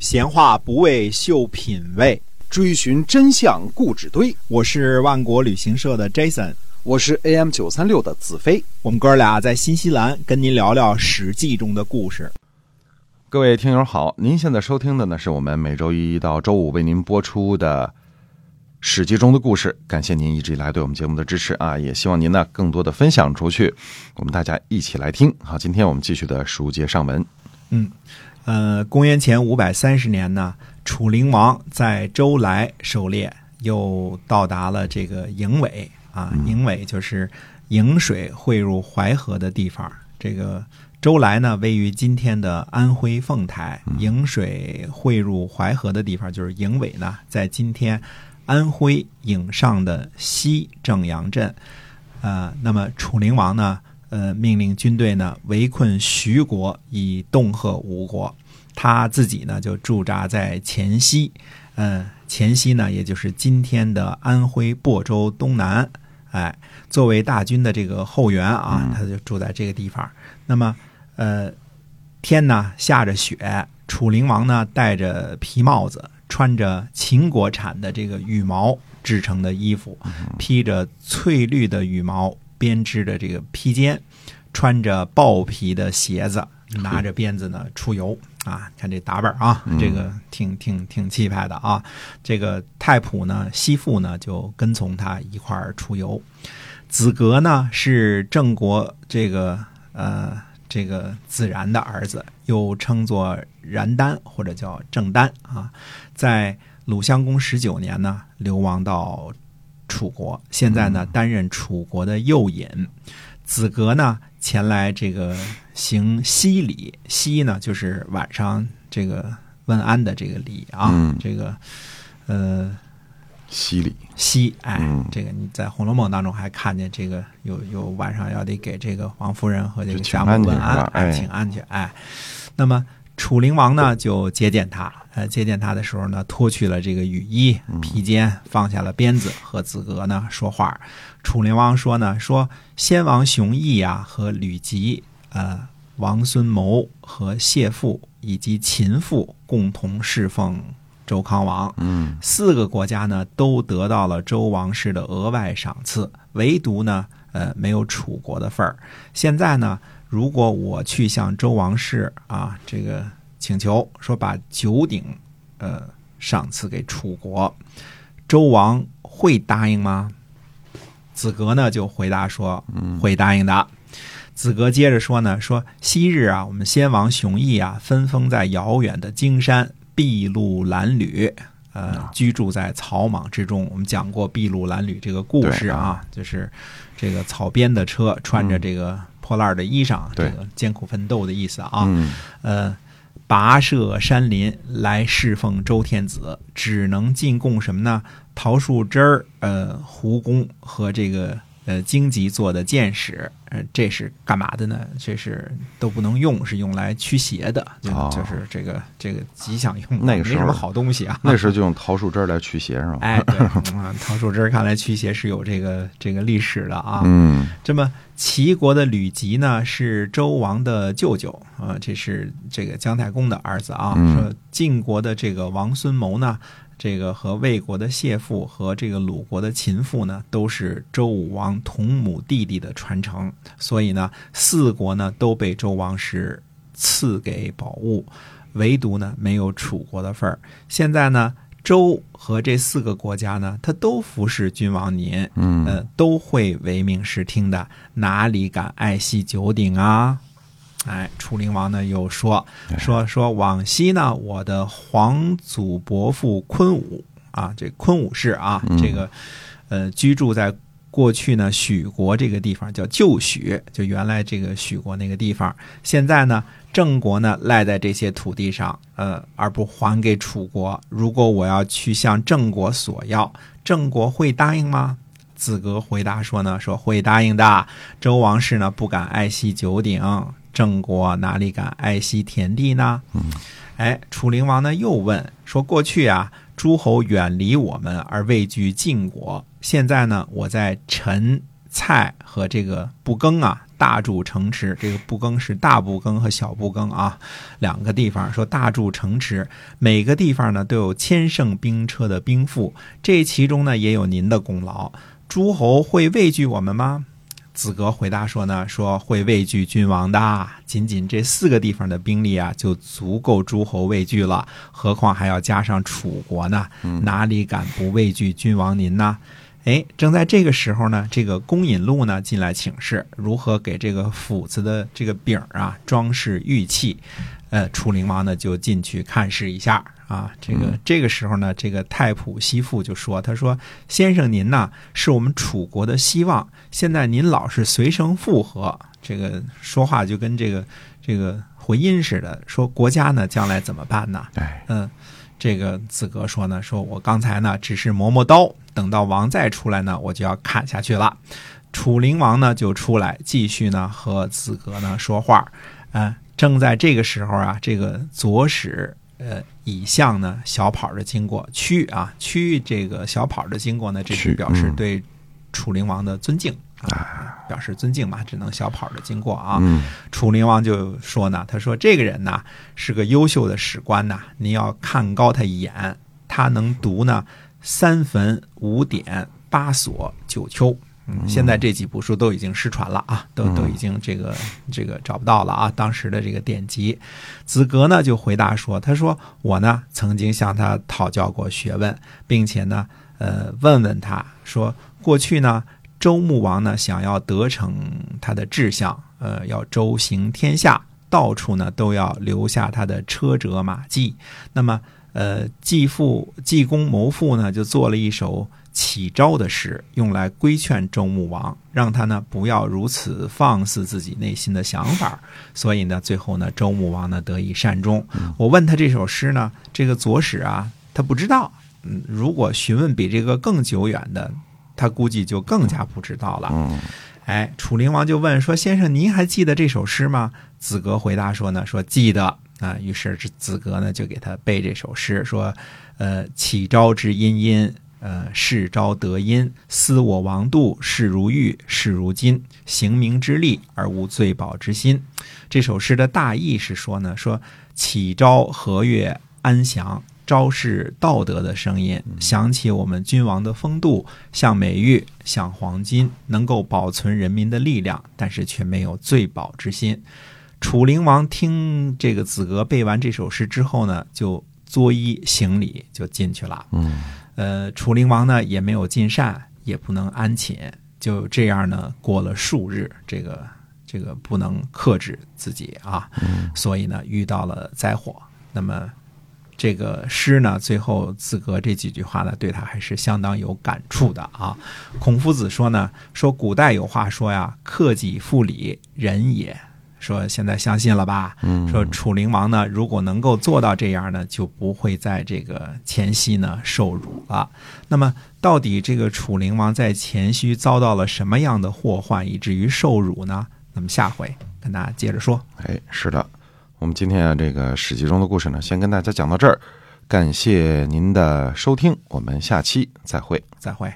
闲话不为秀品味，追寻真相故纸堆。我是万国旅行社的 Jason，我是 AM 九三六的子飞。我们哥俩在新西兰跟您聊聊《史记》中的故事。各位听友好，您现在收听的呢是我们每周一到周五为您播出的《史记》中的故事。感谢您一直以来对我们节目的支持啊，也希望您呢更多的分享出去，我们大家一起来听。好，今天我们继续的书接上文。嗯，呃，公元前五百三十年呢，楚灵王在周来狩猎，又到达了这个营尾啊，营尾就是颍水汇入淮河的地方。这个周来呢，位于今天的安徽凤台，颍水汇入淮河的地方就是营尾呢，在今天安徽颍上的西正阳镇。呃，那么楚灵王呢？呃，命令军队呢围困徐国，以恫吓吴国。他自己呢就驻扎在黔西，嗯，黔西呢也就是今天的安徽亳州东南。哎，作为大军的这个后援啊，他就住在这个地方。那么，呃，天呢下着雪，楚灵王呢戴着皮帽子，穿着秦国产的这个羽毛制成的衣服，披着翠绿的羽毛。编织的这个披肩，穿着豹皮的鞋子，拿着鞭子呢出游啊！看这打扮啊，这个挺挺挺气派的啊！这个太仆呢，西父呢就跟从他一块儿出游。子格呢是郑国这个呃这个子然的儿子，又称作然丹或者叫郑丹啊，在鲁襄公十九年呢流亡到。楚国现在呢，担任楚国的右尹。子格呢，前来这个行西礼。西呢，就是晚上这个问安的这个礼啊。这个呃，西礼。西，哎，这个你在《红楼梦》当中还看见这个有有晚上要得给这个王夫人和这个贾母问安，哎，请安去，哎。那么。楚灵王呢，就接见他。呃，接见他的时候呢，脱去了这个雨衣披肩，放下了鞭子，和子格呢说话。楚灵王说呢，说先王熊毅啊，和吕吉、呃王孙谋和谢父以及秦父共同侍奉周康王。嗯，四个国家呢都得到了周王室的额外赏赐，唯独呢，呃，没有楚国的份儿。现在呢。如果我去向周王室啊，这个请求说把九鼎，呃，赏赐给楚国，周王会答应吗？子格呢就回答说，会答应的。子格接着说呢，说昔日啊，我们先王熊毅啊，分封在遥远的荆山，筚路蓝缕，呃，居住在草莽之中。我们讲过筚路蓝缕这个故事啊，就是这个草编的车，穿着这个。破烂的衣裳，这个艰苦奋斗的意思啊。呃，跋涉山林来侍奉周天子，只能进贡什么呢？桃树枝儿、呃，胡公和这个呃荆棘做的箭矢。呃，这是干嘛的呢？这是都不能用，是用来驱邪的，就是这个这个吉祥用。那个没什么好东西啊。那时候就用桃树枝来驱邪是吧？哎，对桃树枝看来驱邪是有这个这个历史的啊。嗯，这么齐国的吕吉呢，是周王的舅舅啊，这是这个姜太公的儿子啊。说晋国的这个王孙谋呢。这个和魏国的谢父和这个鲁国的秦父呢，都是周武王同母弟弟的传承，所以呢，四国呢都被周王室赐给宝物，唯独呢没有楚国的份儿。现在呢，周和这四个国家呢，他都服侍君王您，嗯，都会唯命是听的，哪里敢爱惜九鼎啊？哎，楚灵王呢又说说说往昔呢，我的皇祖伯父昆武啊，这昆武氏啊，这个呃居住在过去呢许国这个地方，叫旧许，就原来这个许国那个地方。现在呢，郑国呢赖在这些土地上，呃，而不还给楚国。如果我要去向郑国索要，郑国会答应吗？子格回答说呢，说会答应的。周王室呢不敢爱惜九鼎。郑国哪里敢爱惜田地呢？哎，楚灵王呢又问说：“过去啊，诸侯远离我们而畏惧晋国，现在呢，我在陈蔡和这个不更啊，大筑城池，这个布庚是大布庚和小布庚啊，两个地方说大筑城池，每个地方呢都有千乘兵车的兵赋，这其中呢也有您的功劳。诸侯会畏惧我们吗？子格回答说呢，说会畏惧君王的，仅仅这四个地方的兵力啊，就足够诸侯畏惧了，何况还要加上楚国呢？哪里敢不畏惧君王您呢？哎，正在这个时候呢，这个公引禄呢进来请示，如何给这个斧子的这个柄啊装饰玉器。呃，楚灵王呢就进去看视一下啊。这个这个时候呢，这个太仆西父就说：“他说先生您呢是我们楚国的希望，现在您老是随声附和，这个说话就跟这个这个回音似的。说国家呢将来怎么办呢？哎，嗯，这个子格说呢，说我刚才呢只是磨磨刀，等到王再出来呢，我就要砍下去了。楚灵王呢就出来继续呢和子格呢说话，嗯。正在这个时候啊，这个左使呃以相呢小跑着经过，屈啊屈这个小跑着经过呢，这是表示对楚灵王的尊敬啊，表示尊敬嘛，只能小跑着经过啊。楚灵王就说呢，他说这个人呢是个优秀的史官呐，你要看高他一眼，他能读呢三坟五典八所九丘。现在这几部书都已经失传了啊，都都已经这个这个找不到了啊。当时的这个典籍，子格呢就回答说：“他说我呢曾经向他讨教过学问，并且呢呃问问他说，过去呢周穆王呢想要得逞他的志向，呃要周行天下，到处呢都要留下他的车辙马迹。那么呃继父继公谋父呢就做了一首。”启昭的诗，用来规劝周穆王，让他呢不要如此放肆自己内心的想法。所以呢，最后呢，周穆王呢得以善终。我问他这首诗呢，这个左史啊，他不知道。嗯，如果询问比这个更久远的，他估计就更加不知道了。嗯哎，楚灵王就问说：“先生，您还记得这首诗吗？”子格回答说呢：“说记得啊。”于是子格呢就给他背这首诗，说：“呃，启昭之殷殷。”呃，世昭得因，思我王度，视如玉，视如金，行名之利而无罪宝之心。这首诗的大意是说呢，说启昭和悦安详，昭是道德的声音，想起我们君王的风度，像美玉，像黄金，能够保存人民的力量，但是却没有罪宝之心。楚灵王听这个子格背完这首诗之后呢，就作揖行礼，就进去了。嗯。呃，楚灵王呢也没有进膳，也不能安寝，就这样呢过了数日，这个这个不能克制自己啊，所以呢遇到了灾祸。那么这个诗呢，最后子格这几句话呢，对他还是相当有感触的啊。孔夫子说呢，说古代有话说呀，克己复礼，仁也。说现在相信了吧？说楚灵王呢，如果能够做到这样呢，就不会在这个前夕呢受辱了。那么，到底这个楚灵王在前夕遭到了什么样的祸患，以至于受辱呢？那么下回跟大家接着说。哎，是的，我们今天啊这个史记中的故事呢，先跟大家讲到这儿，感谢您的收听，我们下期再会，再会。